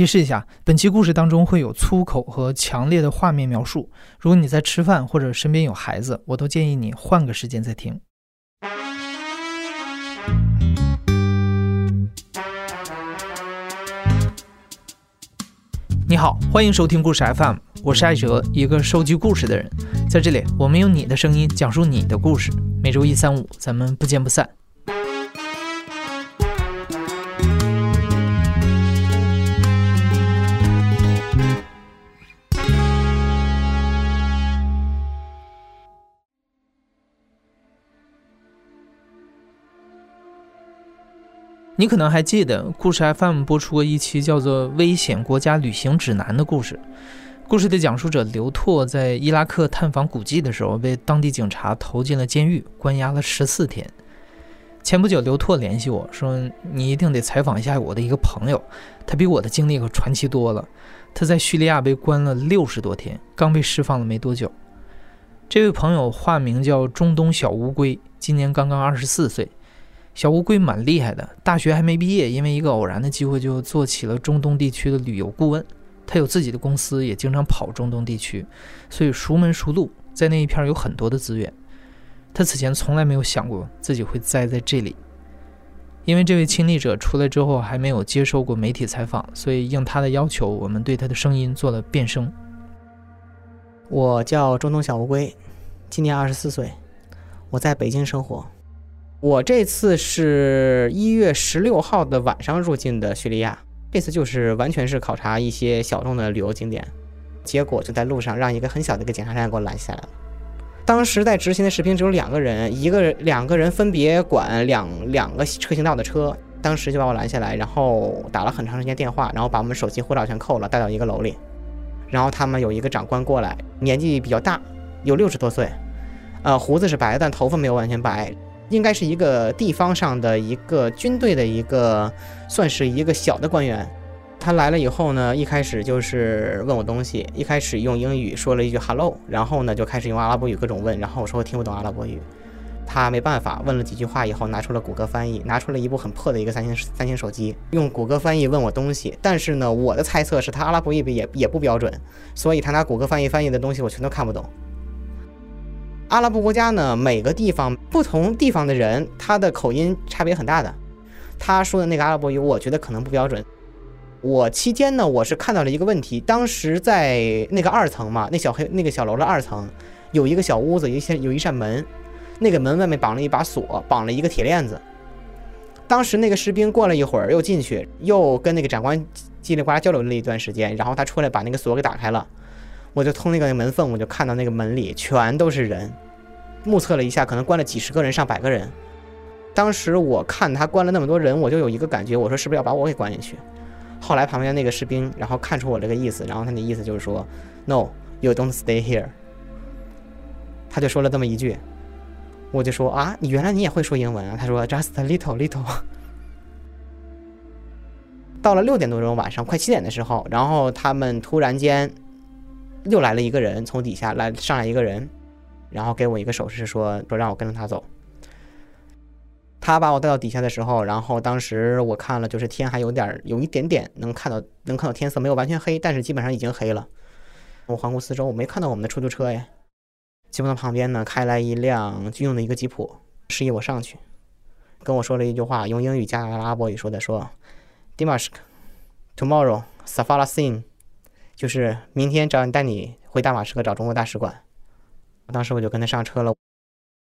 提示一下，本期故事当中会有粗口和强烈的画面描述。如果你在吃饭或者身边有孩子，我都建议你换个时间再听。你好，欢迎收听故事 FM，我是艾哲，一个收集故事的人。在这里，我们用你的声音讲述你的故事。每周一、三、五，咱们不见不散。你可能还记得，故事 FM 播出过一期叫做《危险国家旅行指南》的故事。故事的讲述者刘拓在伊拉克探访古迹的时候，被当地警察投进了监狱，关押了十四天。前不久，刘拓联系我说：“你一定得采访一下我的一个朋友，他比我的经历可传奇多了。他在叙利亚被关了六十多天，刚被释放了没多久。这位朋友化名叫中东小乌龟，今年刚刚二十四岁。”小乌龟蛮厉害的，大学还没毕业，因为一个偶然的机会就做起了中东地区的旅游顾问。他有自己的公司，也经常跑中东地区，所以熟门熟路，在那一片有很多的资源。他此前从来没有想过自己会栽在这里，因为这位亲历者出来之后还没有接受过媒体采访，所以应他的要求，我们对他的声音做了变声。我叫中东小乌龟，今年二十四岁，我在北京生活。我这次是一月十六号的晚上入境的叙利亚，这次就是完全是考察一些小众的旅游景点，结果就在路上让一个很小的一个检查站给我拦下来了。当时在执行的士兵只有两个人，一个两个人分别管两两个车行道的车，当时就把我拦下来，然后打了很长时间电话，然后把我们手机、护照全扣了，带到一个楼里，然后他们有一个长官过来，年纪比较大，有六十多岁，呃，胡子是白的，但头发没有完全白。应该是一个地方上的一个军队的一个，算是一个小的官员。他来了以后呢，一开始就是问我东西，一开始用英语说了一句 “hello”，然后呢就开始用阿拉伯语各种问，然后我说我听不懂阿拉伯语。他没办法，问了几句话以后，拿出了谷歌翻译，拿出了一部很破的一个三星三星手机，用谷歌翻译问我东西。但是呢，我的猜测是他阿拉伯语也也不标准，所以他拿谷歌翻译翻译的东西我全都看不懂。阿拉伯国家呢，每个地方不同地方的人，他的口音差别很大的。他说的那个阿拉伯语，我觉得可能不标准。我期间呢，我是看到了一个问题，当时在那个二层嘛，那小黑那个小楼的二层，有一个小屋子，有一些有一扇门，那个门外面绑了一把锁，绑了一个铁链子。当时那个士兵过了一会儿又进去，又跟那个长官叽里呱啦交流了一段时间，然后他出来把那个锁给打开了。我就通那个门缝，我就看到那个门里全都是人，目测了一下，可能关了几十个人、上百个人。当时我看他关了那么多人，我就有一个感觉，我说是不是要把我给关进去？后来旁边那个士兵，然后看出我这个意思，然后他的意思就是说，No，you don't stay here。他就说了这么一句，我就说啊，你原来你也会说英文啊？他说 Just a little little。到了六点多钟晚上，快七点的时候，然后他们突然间。又来了一个人，从底下来上来一个人，然后给我一个手势，说说让我跟着他走。他把我带到底下的时候，然后当时我看了，就是天还有点有一点点能看到，能看到天色，没有完全黑，但是基本上已经黑了。我环顾四周，我没看到我们的出租车呀。吉普的旁边呢，开来一辆军用的一个吉普，示意我上去，跟我说了一句话，用英语加阿拉伯语说的，说：“Dimashq，tomorrow Safalassin。”就是明天找你带你回大马士革找中国大使馆。当时我就跟他上车了，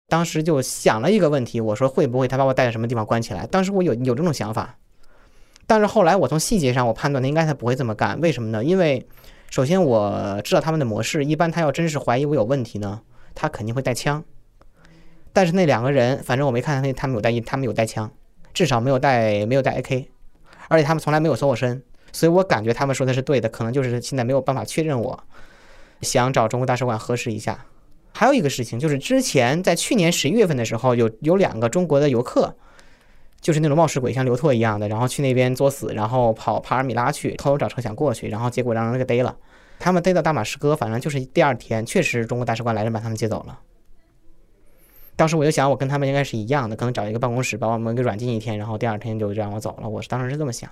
当时就想了一个问题，我说会不会他把我带到什么地方关起来？当时我有有这种想法，但是后来我从细节上我判断他应该他不会这么干。为什么呢？因为首先我知道他们的模式，一般他要真是怀疑我有问题呢，他肯定会带枪。但是那两个人，反正我没看见他们有带他们有带枪，至少没有带没有带 AK，而且他们从来没有搜我身。所以我感觉他们说的是对的，可能就是现在没有办法确认。我想找中国大使馆核实一下。还有一个事情，就是之前在去年十一月份的时候，有有两个中国的游客，就是那种冒失鬼，像刘拓一样的，然后去那边作死，然后跑帕尔米拉去偷偷找车想过去，然后结果让人给逮了。他们逮到大马士革，反正就是第二天，确实中国大使馆来人把他们接走了。当时我就想，我跟他们应该是一样的，可能找一个办公室把我们给软禁一天，然后第二天就让我走了。我是当时是这么想。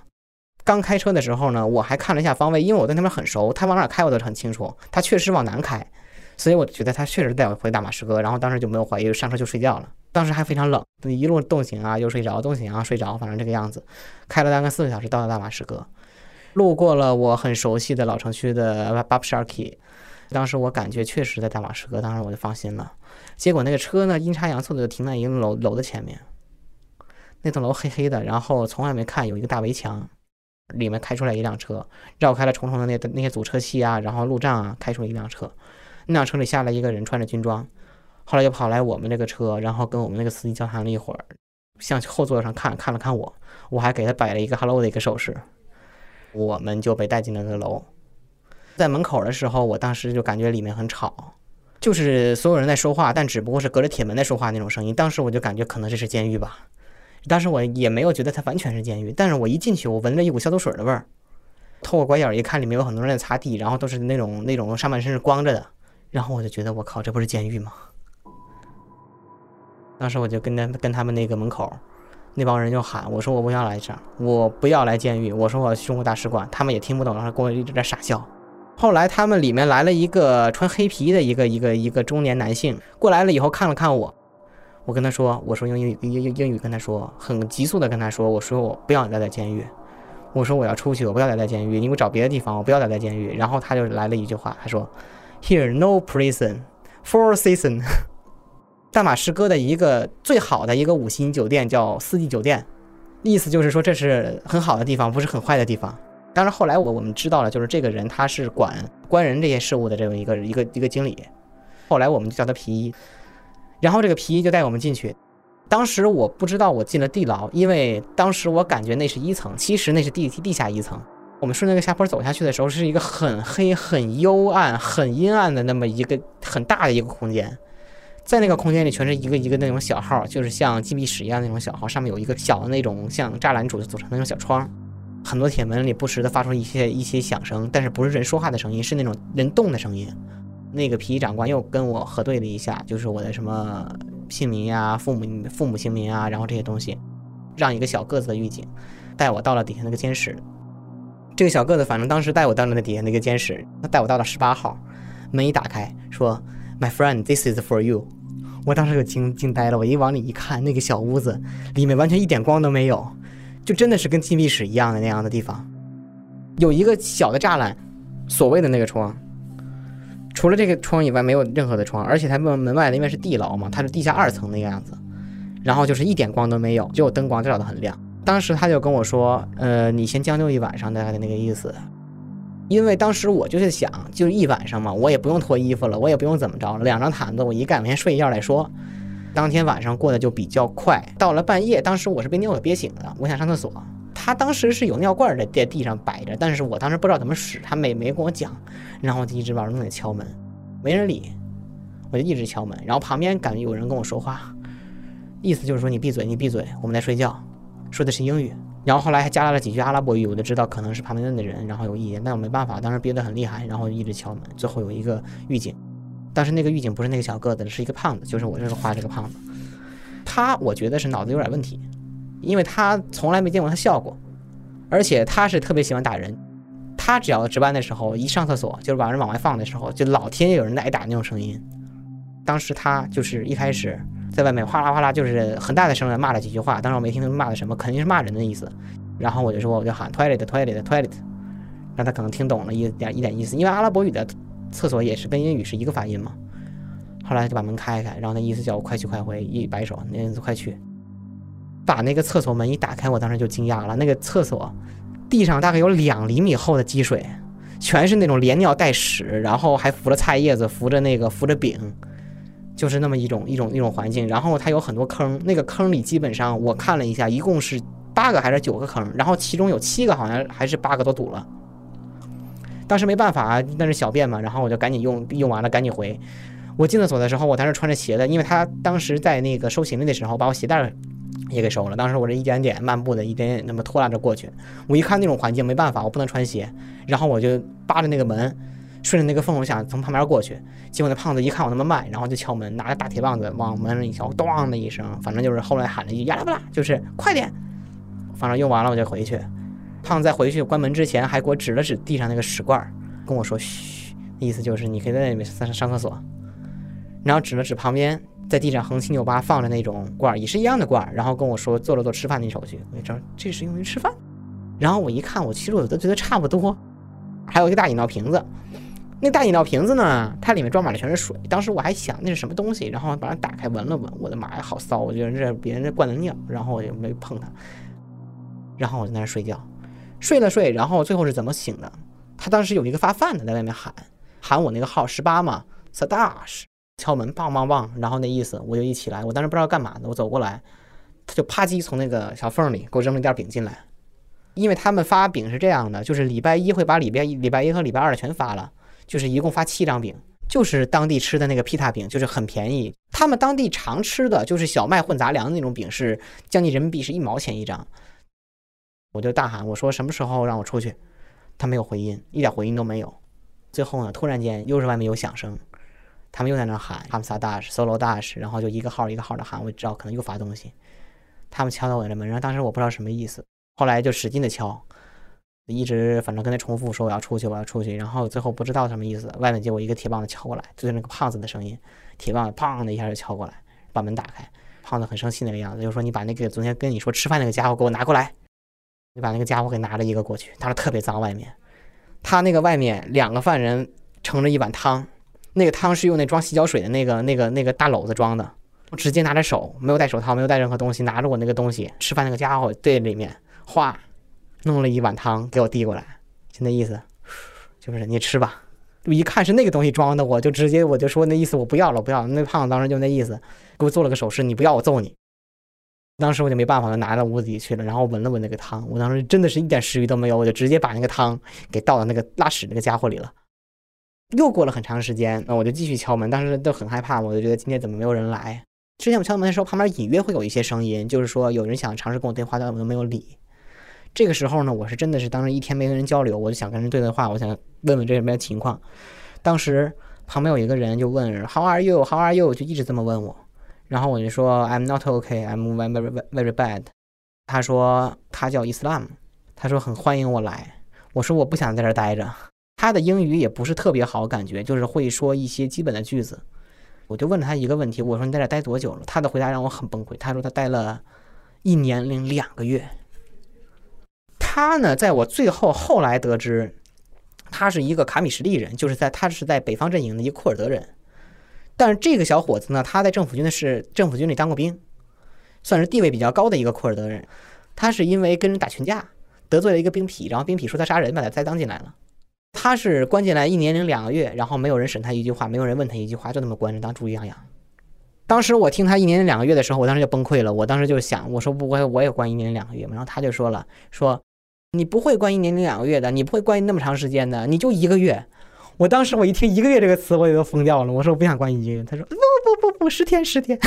刚开车的时候呢，我还看了一下方位，因为我对那边很熟，他往哪开我都很清楚。他确实往南开，所以我觉得他确实带我回大马士革。然后当时就没有怀疑，上车就睡觉了。当时还非常冷，一路冻醒啊，又睡着，冻醒啊，睡着，反正这个样子，开了大概四个小时到了大马士革，路过了我很熟悉的老城区的 Babsharki。当时我感觉确实在大马士革，当时我就放心了。结果那个车呢，阴差阳错的就停在一个楼楼的前面，那栋楼黑黑的，然后从外面看有一个大围墙。里面开出来一辆车，绕开了重重的那那些阻车器啊，然后路障啊，开出了一辆车。那辆车里下来一个人，穿着军装，后来又跑来我们那个车，然后跟我们那个司机交谈了一会儿，向后座上看看了看我，我还给他摆了一个 hello 的一个手势。我们就被带进了那个楼，在门口的时候，我当时就感觉里面很吵，就是所有人在说话，但只不过是隔着铁门在说话那种声音。当时我就感觉可能这是监狱吧。当时我也没有觉得它完全是监狱，但是我一进去，我闻着一股消毒水的味儿。透过拐角一看，里面有很多人在擦地，然后都是那种那种上半身是光着的，然后我就觉得我靠，这不是监狱吗？当时我就跟他跟他们那个门口那帮人就喊，我说我不要来这儿，我不要来监狱，我说我要去中国大使馆，他们也听不懂，然后跟我一直在傻笑。后来他们里面来了一个穿黑皮的一个一个一个中年男性过来了以后看了看我。我跟他说，我说用英语英英英语跟他说，很急速的跟他说，我说我不要待在监狱，我说我要出去，我不要待在监狱，你给我找别的地方，我不要待在监狱。然后他就来了一句话，他说，Here no prison, for season。大马士革的一个最好的一个五星酒店叫四季酒店，意思就是说这是很好的地方，不是很坏的地方。当然后来我我们知道了，就是这个人他是管官人这些事务的这么一个一个一个经理，后来我们就叫他皮衣。然后这个皮衣就带我们进去，当时我不知道我进了地牢，因为当时我感觉那是一层，其实那是地地下一层。我们顺那个下坡走下去的时候，是一个很黑、很幽暗、很阴暗的那么一个很大的一个空间，在那个空间里全是一个一个那种小号，就是像禁闭室一样那种小号，上面有一个小的那种像栅栏组组成那种小窗，很多铁门里不时的发出一些一些响声，但是不是人说话的声音，是那种人动的声音。那个皮衣长官又跟我核对了一下，就是我的什么姓名呀、父母父母姓名啊，然后这些东西，让一个小个子的狱警带我到了底下那个监室。这个小个子反正当时带我到了那底下那个监室，他带我到了十八号，门一打开说：“My friend, this is for you。”我当时就惊惊呆了，我一往里一看，那个小屋子里面完全一点光都没有，就真的是跟禁闭室一样的那样的地方，有一个小的栅栏，所谓的那个窗。除了这个窗以外，没有任何的窗，而且它门门外的因为是地牢嘛，它是地下二层那个样子，然后就是一点光都没有，只有灯光照得很亮。当时他就跟我说：“呃，你先将就一晚上，大概的那个意思。”因为当时我就是想，就是一晚上嘛，我也不用脱衣服了，我也不用怎么着了，两张毯子我一盖，我先睡一觉再说。当天晚上过得就比较快，到了半夜，当时我是被尿给憋醒的，我想上厕所。他当时是有尿罐在在地上摆着，但是我当时不知道怎么使，他没没跟我讲，然后我就一直往那里敲门，没人理，我就一直敲门，然后旁边感觉有人跟我说话，意思就是说你闭嘴，你闭嘴，我们在睡觉，说的是英语，然后后来还加了几句阿拉伯语，我就知道可能是旁边的人，然后有意见，但我没办法，当时憋得很厉害，然后一直敲门，最后有一个狱警，但是那个狱警不是那个小个子，是一个胖子，就是我这个画这个胖子，他我觉得是脑子有点问题。因为他从来没见过他笑过，而且他是特别喜欢打人。他只要值班的时候，一上厕所就是把人往外放的时候，就老听见有人在挨打那种声音。当时他就是一开始在外面哗啦哗啦，就是很大的声音骂了几句话，当时我没听他骂的什么，肯定是骂人的意思。然后我就说，我就喊 toilet toilet toilet，让他可能听懂了一点一点意思，因为阿拉伯语的厕所也是跟英语是一个发音嘛。后来就把门开开，然后那意思叫我快去快回，一摆手，那意思快去。把那个厕所门一打开，我当时就惊讶了。那个厕所地上大概有两厘米厚的积水，全是那种连尿带屎，然后还浮着菜叶子，浮着那个浮着饼，就是那么一种一种一种环境。然后它有很多坑，那个坑里基本上我看了一下，一共是八个还是九个坑，然后其中有七个好像还是八个都堵了。当时没办法，那是小便嘛，然后我就赶紧用用完了赶紧回。我进厕所的时候，我当时穿着鞋的，因为他当时在那个收行李的时候把我鞋带。也给收了。当时我这一点点漫步的，一点点那么拖拉着过去。我一看那种环境，没办法，我不能穿鞋。然后我就扒着那个门，顺着那个缝，我想从旁边过去。结果那胖子一看我那么慢，然后就敲门，拿着大铁棒子往门上一敲，咣的一声，反正就是后来喊了一句“呀啦不啦”，就是快点。反正用完了我就回去。胖子在回去关门之前还给我指了指地上那个屎罐儿，跟我说：“嘘，意思就是你可以在那里面上上厕所。”然后指了指旁边在地上横七扭八放着那种罐儿，也是一样的罐儿，然后跟我说做了做吃饭的手续。我一知道这是用于吃饭。然后我一看，我其实我都觉得差不多。还有一个大饮料瓶子，那大饮料瓶子呢，它里面装满了全是水。当时我还想那是什么东西，然后把它打开闻了闻，我的妈呀，好骚！我觉得这别人这灌的尿，然后我就没碰它。然后我就在那睡觉，睡了睡，然后最后是怎么醒的？他当时有一个发饭的在外面喊喊我那个号十八嘛，Sadash，敲门，梆梆梆，然后那意思我就一起来，我当时不知道干嘛的，我走过来，他就啪叽从那个小缝里给我扔了一袋饼进来。因为他们发饼是这样的，就是礼拜一会把礼拜一、礼拜一和礼拜二的全发了，就是一共发七张饼，就是当地吃的那个披萨饼，就是很便宜。他们当地常吃的就是小麦混杂粮的那种饼，是将近人民币是一毛钱一张。我就大喊我说什么时候让我出去，他没有回音，一点回音都没有。最后呢，突然间又是外面有响声，他们又在那喊他们仨 dash solo 大师然后就一个号一个号的喊，我知道可能又发东西。他们敲到我的门，然后当时我不知道什么意思。后来就使劲的敲，一直反正跟他重复说我要出去，我要出去。然后最后不知道什么意思，外面结果一个铁棒子敲过来，就是那个胖子的声音，铁棒子砰的一下就敲过来，把门打开。胖子很生气那个样子，就说：“你把那个昨天跟你说吃饭那个家伙给我拿过来。”你把那个家伙给拿了一个过去，他说特别脏，外面他那个外面两个犯人盛着一碗汤，那个汤是用那装洗脚水的那个那个那个大篓子装的，我直接拿着手，没有戴手套，没有带任何东西，拿着我那个东西吃饭那个家伙对里面。哗，弄了一碗汤给我递过来，就那意思，就是你吃吧。我一看是那个东西装的，我就直接我就说那意思我不要了，不要。那胖子当时就那意思，给我做了个手势，你不要我揍你。当时我就没办法，就拿到屋子里去了，然后闻了闻那个汤，我当时真的是一点食欲都没有，我就直接把那个汤给倒到那个拉屎那个家伙里了。又过了很长时间，那我就继续敲门，当时都很害怕，我就觉得今天怎么没有人来。之前我敲门的时候，旁边隐约会有一些声音，就是说有人想尝试跟我对话，但我都没有理。这个时候呢，我是真的是当时一天没跟人交流，我就想跟人对对话，我想问问这什么情况。当时旁边有一个人就问 How are you? How are you? 就一直这么问我，然后我就说 I'm not okay. I'm very very very bad. 他说他叫 Islam，，他说很欢迎我来。我说我不想在这待着。他的英语也不是特别好，感觉就是会说一些基本的句子。我就问了他一个问题，我说你在这待多久了？他的回答让我很崩溃。他说他待了一年零两个月。他呢，在我最后后来得知，他是一个卡米什利人，就是在他是在北方阵营的一个库尔德人。但是这个小伙子呢，他在政府军的是政府军里当过兵，算是地位比较高的一个库尔德人。他是因为跟人打群架，得罪了一个兵痞，然后兵痞说他杀人，把他栽赃进来了。他是关进来一年零两个月，然后没有人审他一句话，没有人问他一句话，就那么关着当猪一样养。当时我听他一年零两个月的时候，我当时就崩溃了。我当时就想，我说不，我我也关一年零两个月嘛。然后他就说了，说。你不会关一年零两个月的，你不会关那么长时间的，你就一个月。我当时我一听一个月这个词，我也都疯掉了。我说我不想关一个月，他说不不不不，十天十天。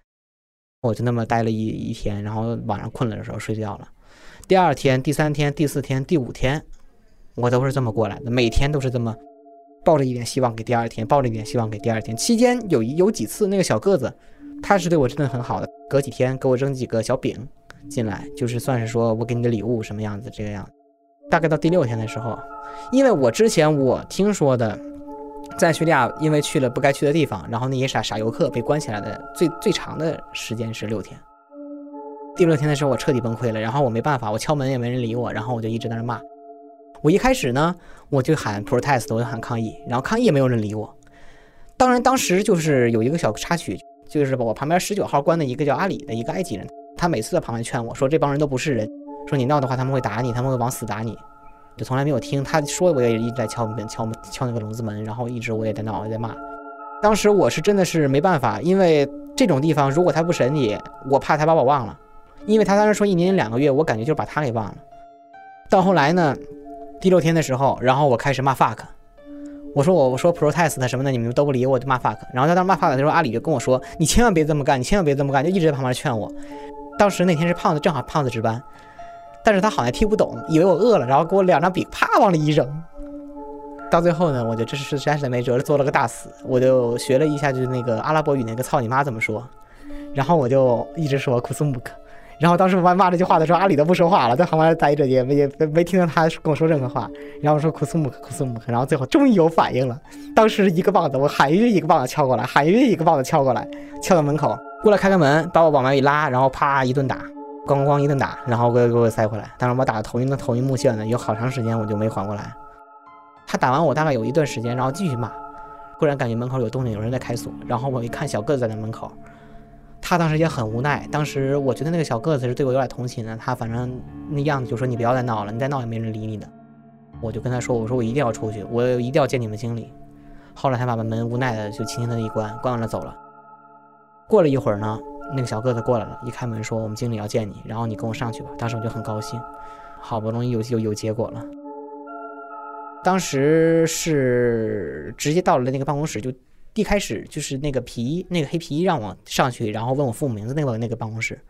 我就那么待了一一天，然后晚上困了的时候睡觉了。第二天、第三天、第四天、第五天，我都是这么过来的，每天都是这么抱着一点希望给第二天，抱着一点希望给第二天。期间有有几次那个小个子，他是对我真的很好的，隔几天给我扔几个小饼。进来就是算是说我给你的礼物什么样子这个样子，大概到第六天的时候，因为我之前我听说的，在叙利亚因为去了不该去的地方，然后那些傻傻游客被关起来的最最长的时间是六天。第六天的时候我彻底崩溃了，然后我没办法，我敲门也没人理我，然后我就一直在那骂。我一开始呢我就喊 protest，我就喊抗议，然后抗议也没有人理我。当然当时就是有一个小插曲，就是我旁边十九号关的一个叫阿里的一个埃及人。他每次在旁边劝我说：“这帮人都不是人，说你闹的话他们会打你，他们会往死打你。”就从来没有听他说，我也一直在敲门、敲门、敲那个笼子门，然后一直我也在闹，也在骂。当时我是真的是没办法，因为这种地方如果他不审你，我怕他把我忘了。因为他当时说一年两个月，我感觉就是把他给忘了。到后来呢，第六天的时候，然后我开始骂 fuck，我说我我说 protest 什么的，你们都不理我，就骂 fuck。然后他当骂 fuck 的时候，阿里就跟我说：“你千万别这么干，你千万别这么干。”就一直在旁边劝我。当时那天是胖子，正好胖子值班，但是他好像听不懂，以为我饿了，然后给我两张饼啪往里一扔。到最后呢，我就这是实在是没辙了，做了个大死。我就学了一下，就是那个阿拉伯语那个“操你妈”怎么说，然后我就一直说库苏姆克，然后当时我妈骂这句话的时候，阿里都不说话了，在旁边待着，也没也没没听到他跟我说任何话。然后我说库苏姆库苏姆，然后最后终于有反应了。当时一个棒子，我喊一句一个棒子敲过来，喊一句一个棒子敲过来，敲到门口，过来开开门，把我往外一拉，然后啪一顿打，咣咣咣一顿打，然后给我给我塞回来。当时我打的头晕的头晕目眩的，有好长时间我就没缓过来。他打完我大概有一段时间，然后继续骂，忽然感觉门口有动静，有人在开锁，然后我一看小个子在那门口。他当时也很无奈，当时我觉得那个小个子是对我有点同情的，他反正那样子就说你不要再闹了，你再闹也没人理你的。我就跟他说，我说我一定要出去，我一定要见你们经理。后来他把门无奈的就轻轻的一关，关完了走了。过了一会儿呢，那个小个子过来了，一开门说我们经理要见你，然后你跟我上去吧。当时我就很高兴，好不容易有有有结果了。当时是直接到了那个办公室就。一开始就是那个皮衣，那个黑皮衣让我上去，然后问我父母名字那个那个办公室，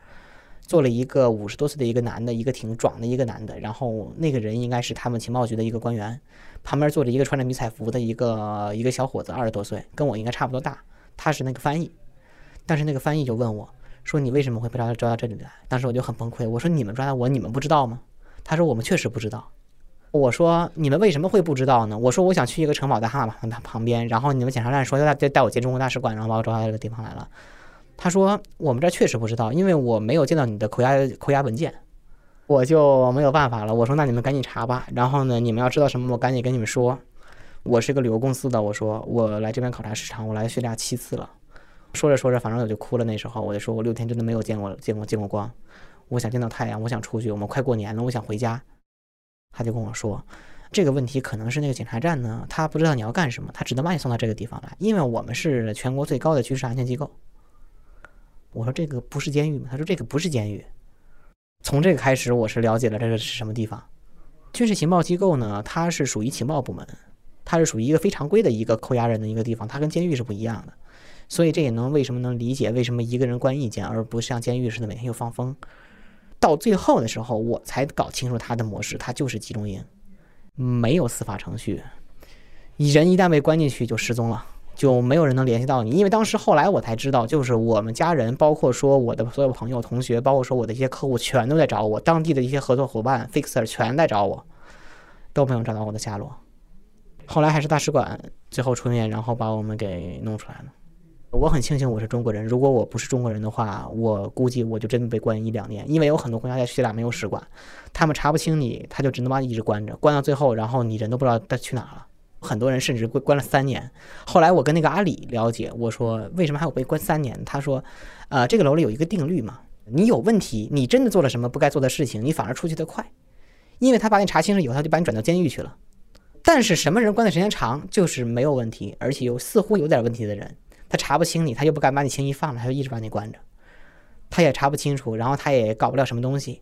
坐了一个五十多岁的一个男的，一个挺壮的一个男的，然后那个人应该是他们情报局的一个官员，旁边坐着一个穿着迷彩服的一个一个小伙子，二十多岁，跟我应该差不多大，他是那个翻译，但是那个翻译就问我说：“你为什么会被抓抓到这里来？”当时我就很崩溃，我说：“你们抓到我，你们不知道吗？”他说：“我们确实不知道。”我说你们为什么会不知道呢？我说我想去一个城堡在哈马旁旁边，然后你们检查站说要带带我进中国大使馆，然后把我抓到这个地方来了。他说我们这确实不知道，因为我没有见到你的扣押扣押文件，我就没有办法了。我说那你们赶紧查吧。然后呢，你们要知道什么，我赶紧跟你们说。我是一个旅游公司的，我说我来这边考察市场，我来叙利亚七次了。说着说着，反正我就哭了。那时候我就说我六天真的没有见过见过见过光，我想见到太阳，我想出去。我们快过年了，我想回家。他就跟我说，这个问题可能是那个检查站呢，他不知道你要干什么，他只能把你送到这个地方来，因为我们是全国最高的军事安全机构。我说这个不是监狱吗？他说这个不是监狱。从这个开始，我是了解了这个是什么地方。军事情报机构呢，它是属于情报部门，它是属于一个非常规的一个扣押人的一个地方，它跟监狱是不一样的。所以这也能为什么能理解为什么一个人关一间，而不像监狱似的每天又放风。到最后的时候，我才搞清楚他的模式，他就是集中营，没有司法程序，人一旦被关进去就失踪了，就没有人能联系到你。因为当时后来我才知道，就是我们家人，包括说我的所有朋友、同学，包括说我的一些客户，全都在找我，当地的一些合作伙伴、fixer 全在找我，都没有找到我的下落。后来还是大使馆最后出面，然后把我们给弄出来了。我很庆幸我是中国人，如果我不是中国人的话，我估计我就真的被关一两年。因为有很多国家在叙利亚没有使馆，他们查不清你，他就只能把你一直关着，关到最后，然后你人都不知道他去哪了。很多人甚至关关了三年。后来我跟那个阿里了解，我说为什么还有被关三年？他说，呃，这个楼里有一个定律嘛，你有问题，你真的做了什么不该做的事情，你反而出去的快，因为他把你查清了以后，他就把你转到监狱去了。但是什么人关的时间长，就是没有问题，而且又似乎有点问题的人。他查不清你，他又不敢把你轻易放了，他就一直把你关着。他也查不清楚，然后他也搞不了什么东西，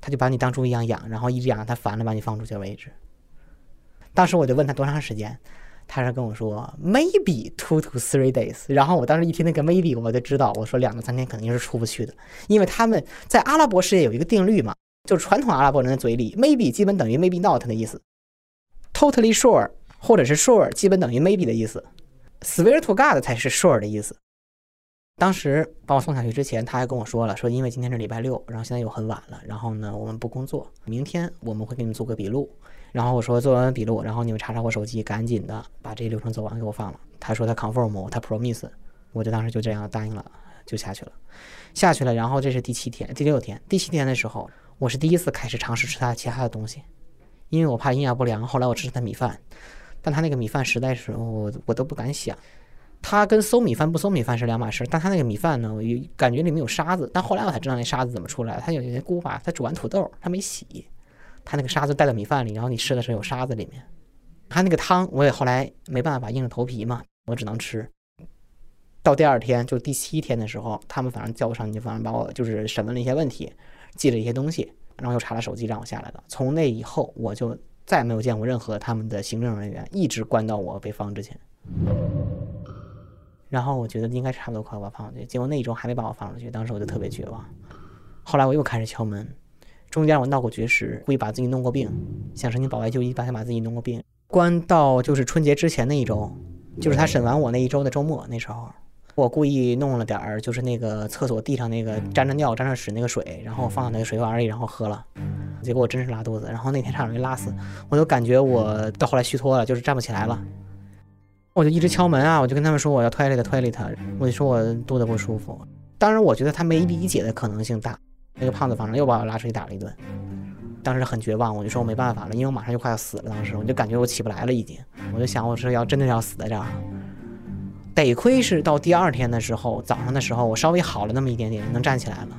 他就把你当猪一样养，然后一直养他烦了，把你放出去为止。当时我就问他多长时间，他是跟我说 maybe two to three days。然后我当时一听那个 maybe，我就知道，我说两到三天肯定是出不去的，因为他们在阿拉伯世界有一个定律嘛，就是传统阿拉伯人的嘴里 maybe 基本等于 maybe not 的意思，totally sure 或者是 sure 基本等于 maybe 的意思。Swear to God 才是 sure 的意思。当时把我送下去之前，他还跟我说了，说因为今天是礼拜六，然后现在又很晚了，然后呢，我们不工作，明天我们会给你们做个笔录。然后我说做完笔录，然后你们查查我手机，赶紧的把这流程走完，给我放了。他说他 confirm，他 promise，我就当时就这样答应了，就下去了。下去了，然后这是第七天、第六天、第七天的时候，我是第一次开始尝试吃他其他的东西，因为我怕营养不良。后来我吃他米饭。但他那个米饭实在是我我都不敢想，他跟馊米饭不馊米饭是两码事。但他那个米饭呢，我感觉里面有沙子。但后来我才知道那沙子怎么出来。他有些姑把他煮完土豆，他没洗，他那个沙子带到米饭里，然后你吃的时候有沙子里面。他那个汤我也后来没办法硬着头皮嘛，我只能吃。到第二天就第七天的时候，他们反正叫我上去，反正把我就是审问了一些问题，记了一些东西，然后又查了手机让我下来的。从那以后我就。再没有见过任何他们的行政人员，一直关到我被放之前。然后我觉得应该差不多快把我放出去，结果那一周还没把我放出去，当时我就特别绝望。后来我又开始敲门，中间我闹过绝食，故意把自己弄过病，想申请保外就医，把想把自己弄过病。关到就是春节之前那一周，就是他审完我那一周的周末，那时候我故意弄了点儿，就是那个厕所地上那个沾着尿、沾着屎那个水，然后放到那个水碗里，然后喝了。结果我真是拉肚子，然后那天差点没拉死，我就感觉我到后来虚脱了，就是站不起来了。我就一直敲门啊，我就跟他们说我要 toilet，toilet，我就说我肚子不舒服。当然，我觉得他没理解的可能性大。那个胖子反正又把我拉出去打了一顿，当时很绝望，我就说我没办法了，因为我马上就快要死了。当时我就感觉我起不来了，已经，我就想我是要真的要死在这儿。得亏是到第二天的时候，早上的时候我稍微好了那么一点点，能站起来了。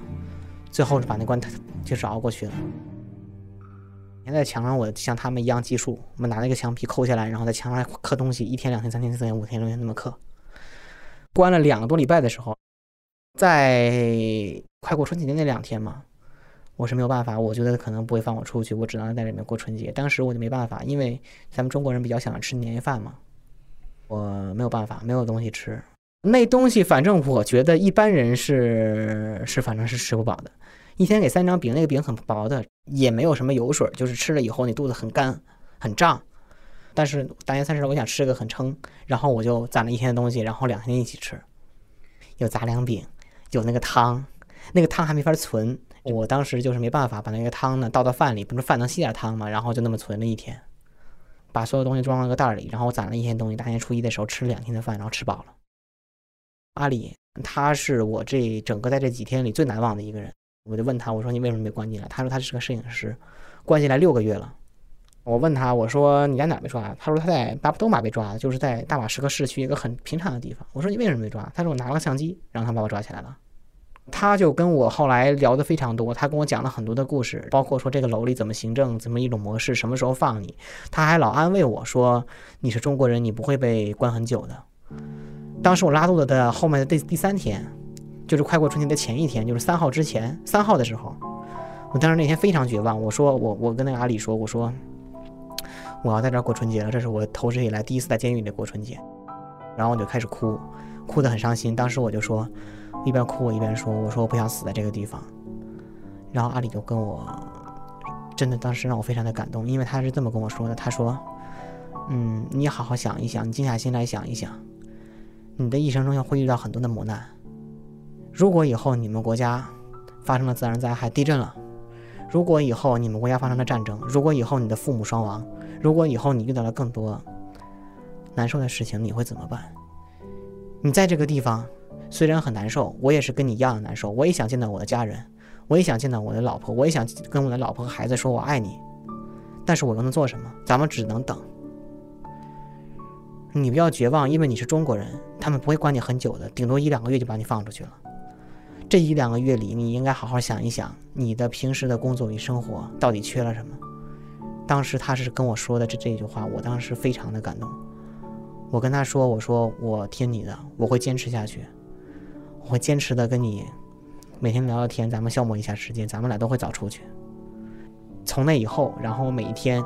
最后是把那关就是熬过去了。现在墙上，我像他们一样计数，我们拿那个墙皮抠下来，然后在墙上刻东西，一天、两天、三天、四天、五天、六天那么刻。关了两个多礼拜的时候。在快过春节的那两天嘛，我是没有办法，我觉得可能不会放我出去，我只能在里面过春节。当时我就没办法，因为咱们中国人比较想吃年夜饭嘛，我没有办法，没有东西吃。那东西反正我觉得一般人是是反正是吃不饱的。一天给三张饼，那个饼很薄的，也没有什么油水，就是吃了以后你肚子很干很胀。但是大年三十我想吃个很撑，然后我就攒了一天的东西，然后两天一起吃，有杂粮饼。有那个汤，那个汤还没法存。我当时就是没办法把那个汤呢倒到饭里，不是饭能吸点汤吗？然后就那么存了一天，把所有东西装了个袋里，然后我攒了一天东西。大年初一的时候吃了两天的饭，然后吃饱了。阿里，他是我这整个在这几天里最难忘的一个人。我就问他，我说你为什么被关进来？他说他是个摄影师，关进来六个月了。我问他，我说你在哪被抓？他说他在巴布多马被抓的，就是在大马士革市区一个很平常的地方。我说你为什么被抓？他说我拿了个相机，然后他把我抓起来了。他就跟我后来聊的非常多，他跟我讲了很多的故事，包括说这个楼里怎么行政，怎么一种模式，什么时候放你。他还老安慰我说你是中国人，你不会被关很久的。当时我拉肚子的后面的第第三天，就是快过春节的前一天，就是三号之前，三号的时候，我当时那天非常绝望。我说我我跟那个阿里说，我说我要在这儿过春节了，这是我投资以来第一次在监狱里过春节。然后我就开始哭，哭得很伤心。当时我就说。一边哭我一边说：“我说我不想死在这个地方。”然后阿里就跟我，真的当时让我非常的感动，因为他是这么跟我说的：“他说，嗯，你好好想一想，你静下心来想一想，你的一生中要会遇到很多的磨难。如果以后你们国家发生了自然灾害、地震了，如果以后你们国家发生了战争，如果以后你的父母双亡，如果以后你遇到了更多难受的事情，你会怎么办？你在这个地方。”虽然很难受，我也是跟你一样的难受。我也想见到我的家人，我也想见到我的老婆，我也想跟我的老婆和孩子说我爱你。但是我又能做什么？咱们只能等。你不要绝望，因为你是中国人，他们不会关你很久的，顶多一两个月就把你放出去了。这一两个月里，你应该好好想一想，你的平时的工作与生活到底缺了什么。当时他是跟我说的这这句话，我当时非常的感动。我跟他说：“我说我听你的，我会坚持下去。”我会坚持的跟你每天聊聊天，咱们消磨一下时间，咱们俩都会早出去。从那以后，然后每一天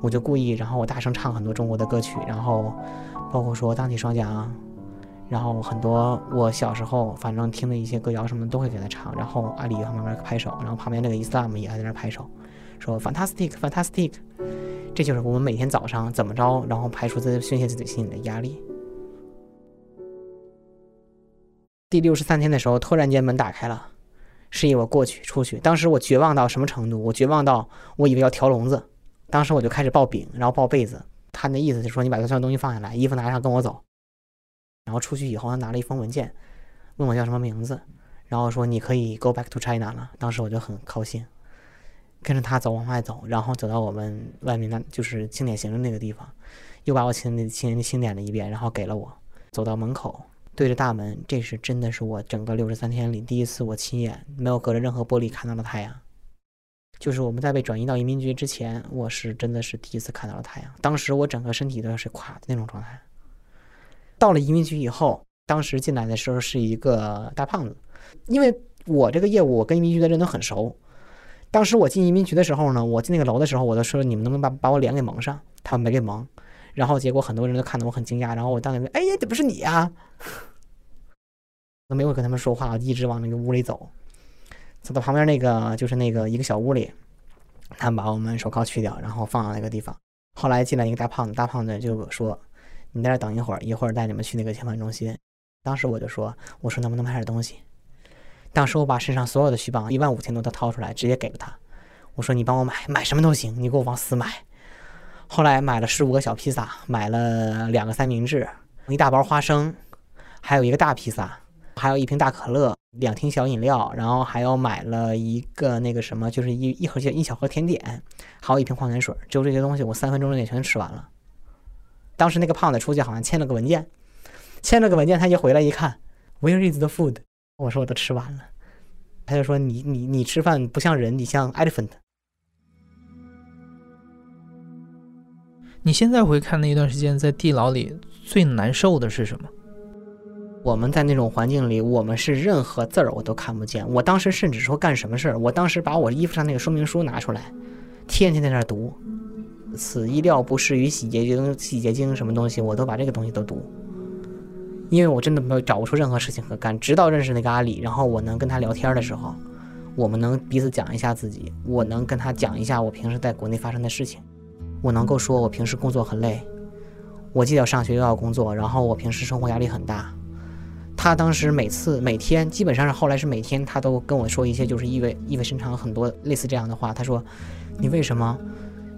我就故意，然后我大声唱很多中国的歌曲，然后包括说荡起双桨，然后很多我小时候反正听的一些歌谣什么都会给他唱。然后阿里在旁边拍手，然后旁边那个伊斯兰姆也还在那拍手，说 fantastic fantastic。这就是我们每天早上怎么着，然后排除自宣泄自己心里的压力。第六十三天的时候，突然间门打开了，示意我过去出去。当时我绝望到什么程度？我绝望到我以为要调笼子。当时我就开始抱饼，然后抱被子。他那意思就是说，你把所有东西放下来，衣服拿上，跟我走。然后出去以后，他拿了一封文件，问我叫什么名字，然后说你可以 go back to China 了。当时我就很高兴，跟着他走，往外走，然后走到我们外面那就是清点行李那个地方，又把我清清清点了一遍，然后给了我。走到门口。对着大门，这是真的是我整个六十三天里第一次，我亲眼没有隔着任何玻璃看到了太阳。就是我们在被转移到移民局之前，我是真的是第一次看到了太阳。当时我整个身体都是垮的那种状态。到了移民局以后，当时进来的时候是一个大胖子，因为我这个业务，我跟移民局的人都很熟。当时我进移民局的时候呢，我进那个楼的时候，我都说你们能不能把把我脸给蒙上？他们没给蒙。然后结果很多人都看得我很惊讶，然后我当时说：“哎呀，这不是你呀！”都没有跟他们说话，一直往那个屋里走，走到旁边那个就是那个一个小屋里，他们把我们手铐去掉，然后放到那个地方。后来进来一个大胖子，大胖子就说：“你在这等一会儿，一会儿带你们去那个遣返中心。”当时我就说：“我说能不能买点东西？”当时我把身上所有的虚镑一万五千多都掏出来，直接给了他。我说：“你帮我买，买什么都行，你给我往死买。”后来买了十五个小披萨，买了两个三明治，一大包花生，还有一个大披萨，还有一瓶大可乐，两听小饮料，然后还有买了一个那个什么，就是一一盒一小盒甜点，还有一瓶矿泉水。就这些东西，我三分钟之内全吃完了。当时那个胖子出去好像签了个文件。签了个文件，他就回来一看，Where is the food？我说我都吃完了，他就说你你你吃饭不像人，你像 elephant。你现在回看那一段时间在地牢里最难受的是什么？我们在那种环境里，我们是任何字儿我都看不见。我当时甚至说干什么事儿，我当时把我衣服上那个说明书拿出来，天天在那儿读，此衣料不适于洗洁精，洗洁精什么东西，我都把这个东西都读。因为我真的没有找不出任何事情可干，直到认识那个阿里，然后我能跟他聊天的时候，我们能彼此讲一下自己，我能跟他讲一下我平时在国内发生的事情，我能够说我平时工作很累，我既要上学又要工作，然后我平时生活压力很大。他当时每次每天基本上是后来是每天他都跟我说一些就是意味意味深长很多类似这样的话。他说：“你为什么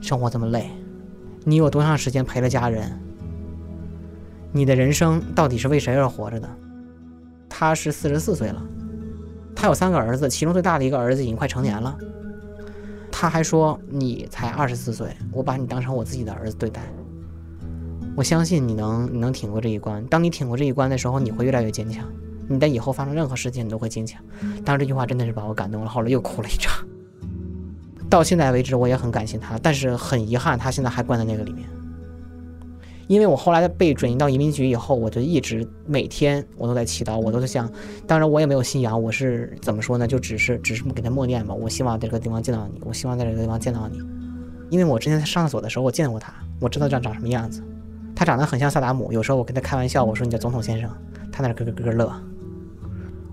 生活这么累？你有多长时间陪了家人？”你的人生到底是为谁而活着的？他是四十四岁了，他有三个儿子，其中最大的一个儿子已经快成年了。他还说你才二十四岁，我把你当成我自己的儿子对待。我相信你能，你能挺过这一关。当你挺过这一关的时候，你会越来越坚强。你在以后发生任何事情，你都会坚强。当时这句话真的是把我感动了，后来又哭了一场。到现在为止，我也很感谢他，但是很遗憾，他现在还关在那个里面。因为我后来被转移到移民局以后，我就一直每天我都在祈祷，我都在想，当然我也没有信仰，我是怎么说呢？就只是只是给他默念吧。我希望在这个地方见到你，我希望在这个地方见到你。因为我之前在上厕所的时候，我见过他，我知道这长什么样子。他长得很像萨达姆，有时候我跟他开玩笑，我说你叫总统先生，他那咯咯咯咯乐。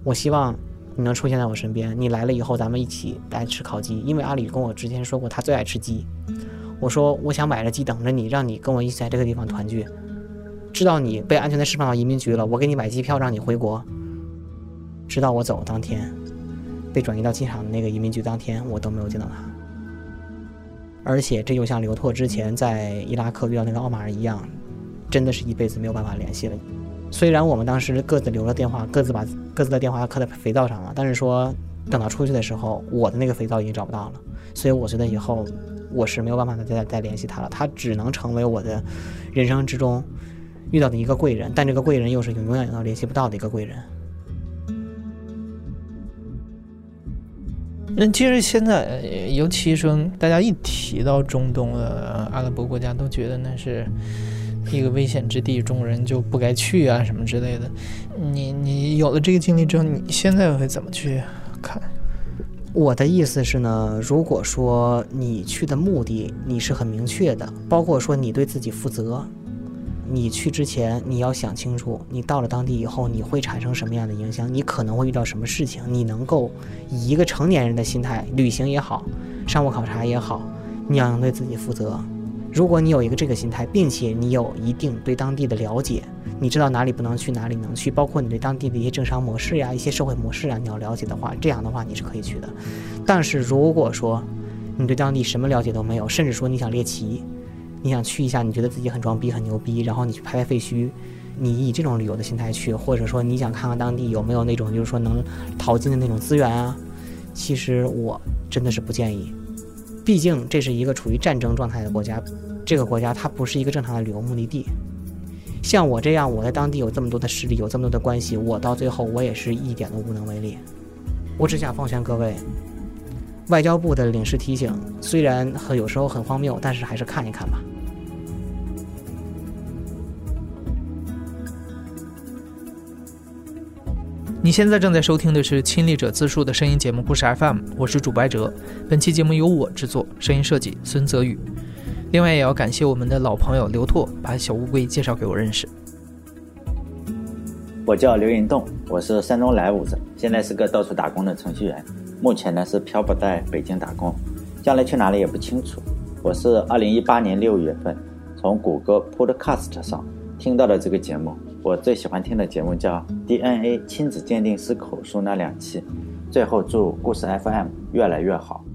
我希望你能出现在我身边，你来了以后咱们一起来吃烤鸡，因为阿里跟我之前说过他最爱吃鸡。我说我想买了鸡等着你，让你跟我一起在这个地方团聚。知道你被安全的释放到移民局了，我给你买机票让你回国。直到我走当天，被转移到机场的那个移民局当天，我都没有见到他。而且这就像刘拓之前在伊拉克遇到那个奥马尔一样，真的是一辈子没有办法联系了。虽然我们当时各自留了电话，各自把各自的电话刻在肥皂上了，但是说等到出去的时候，我的那个肥皂已经找不到了。所以我觉得以后。我是没有办法再再再联系他了，他只能成为我的人生之中遇到的一个贵人，但这个贵人又是永永远远联系不到的一个贵人。那其实现在，尤其说大家一提到中东的阿拉伯国家，都觉得那是一个危险之地，中国人就不该去啊什么之类的。你你有了这个经历之后，你现在会怎么去看？我的意思是呢，如果说你去的目的你是很明确的，包括说你对自己负责，你去之前你要想清楚，你到了当地以后你会产生什么样的影响，你可能会遇到什么事情，你能够以一个成年人的心态旅行也好，商务考察也好，你要能对自己负责。如果你有一个这个心态，并且你有一定对当地的了解。你知道哪里不能去，哪里能去，包括你对当地的一些政商模式呀、一些社会模式啊，你要了解的话，这样的话你是可以去的。但是如果说你对当地什么了解都没有，甚至说你想猎奇，你想去一下，你觉得自己很装逼、很牛逼，然后你去拍拍废墟，你以这种旅游的心态去，或者说你想看看当地有没有那种就是说能淘金的那种资源啊，其实我真的是不建议。毕竟这是一个处于战争状态的国家，这个国家它不是一个正常的旅游目的地。像我这样，我在当地有这么多的势力，有这么多的关系，我到最后我也是一点都无能为力。我只想奉劝各位，外交部的领事提醒虽然很有时候很荒谬，但是还是看一看吧。你现在正在收听的是亲历者自述的声音节目故事 FM，我是主播哲。本期节目由我制作，声音设计孙泽宇。另外也要感谢我们的老朋友刘拓，把小乌龟介绍给我认识。我叫刘云栋，我是山东莱芜人，现在是个到处打工的程序员，目前呢是漂泊在北京打工，将来去哪里也不清楚。我是二零一八年六月份从谷歌 Podcast 上听到的这个节目，我最喜欢听的节目叫《DNA 亲子鉴定师口述》那两期。最后祝故事 FM 越来越好。